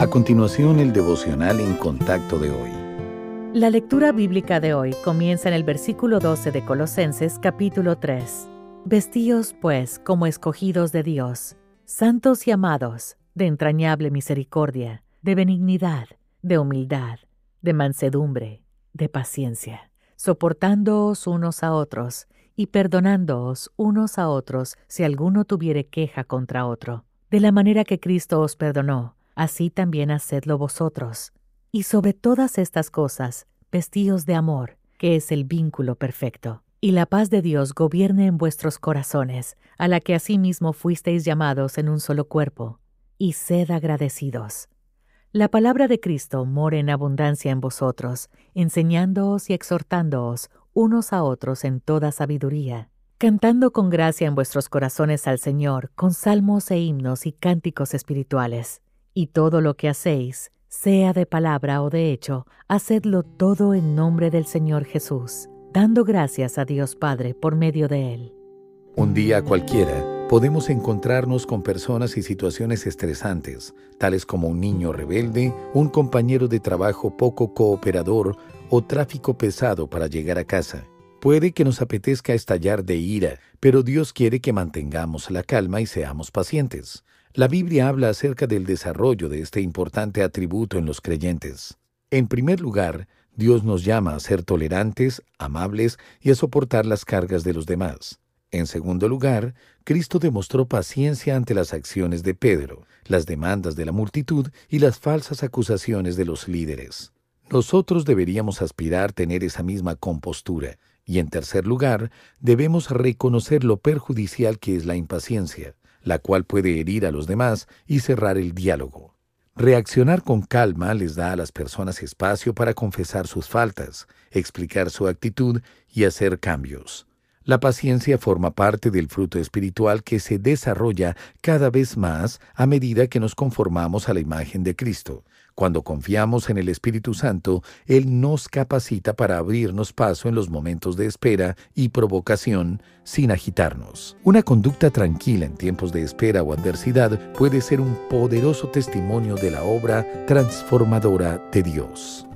A continuación, el devocional en contacto de hoy. La lectura bíblica de hoy comienza en el versículo 12 de Colosenses capítulo 3. Vestíos, pues, como escogidos de Dios, santos y amados, de entrañable misericordia, de benignidad, de humildad, de mansedumbre, de paciencia, soportándoos unos a otros y perdonándoos unos a otros si alguno tuviere queja contra otro, de la manera que Cristo os perdonó así también hacedlo vosotros. Y sobre todas estas cosas, vestíos de amor, que es el vínculo perfecto. Y la paz de Dios gobierne en vuestros corazones, a la que asimismo fuisteis llamados en un solo cuerpo, y sed agradecidos. La palabra de Cristo more en abundancia en vosotros, enseñándoos y exhortándoos unos a otros en toda sabiduría, cantando con gracia en vuestros corazones al Señor, con salmos e himnos y cánticos espirituales y todo lo que hacéis, sea de palabra o de hecho, hacedlo todo en nombre del Señor Jesús, dando gracias a Dios Padre por medio de Él. Un día cualquiera podemos encontrarnos con personas y situaciones estresantes, tales como un niño rebelde, un compañero de trabajo poco cooperador o tráfico pesado para llegar a casa. Puede que nos apetezca estallar de ira, pero Dios quiere que mantengamos la calma y seamos pacientes. La Biblia habla acerca del desarrollo de este importante atributo en los creyentes. En primer lugar, Dios nos llama a ser tolerantes, amables y a soportar las cargas de los demás. En segundo lugar, Cristo demostró paciencia ante las acciones de Pedro, las demandas de la multitud y las falsas acusaciones de los líderes. Nosotros deberíamos aspirar a tener esa misma compostura. Y en tercer lugar, debemos reconocer lo perjudicial que es la impaciencia la cual puede herir a los demás y cerrar el diálogo. Reaccionar con calma les da a las personas espacio para confesar sus faltas, explicar su actitud y hacer cambios. La paciencia forma parte del fruto espiritual que se desarrolla cada vez más a medida que nos conformamos a la imagen de Cristo. Cuando confiamos en el Espíritu Santo, Él nos capacita para abrirnos paso en los momentos de espera y provocación sin agitarnos. Una conducta tranquila en tiempos de espera o adversidad puede ser un poderoso testimonio de la obra transformadora de Dios.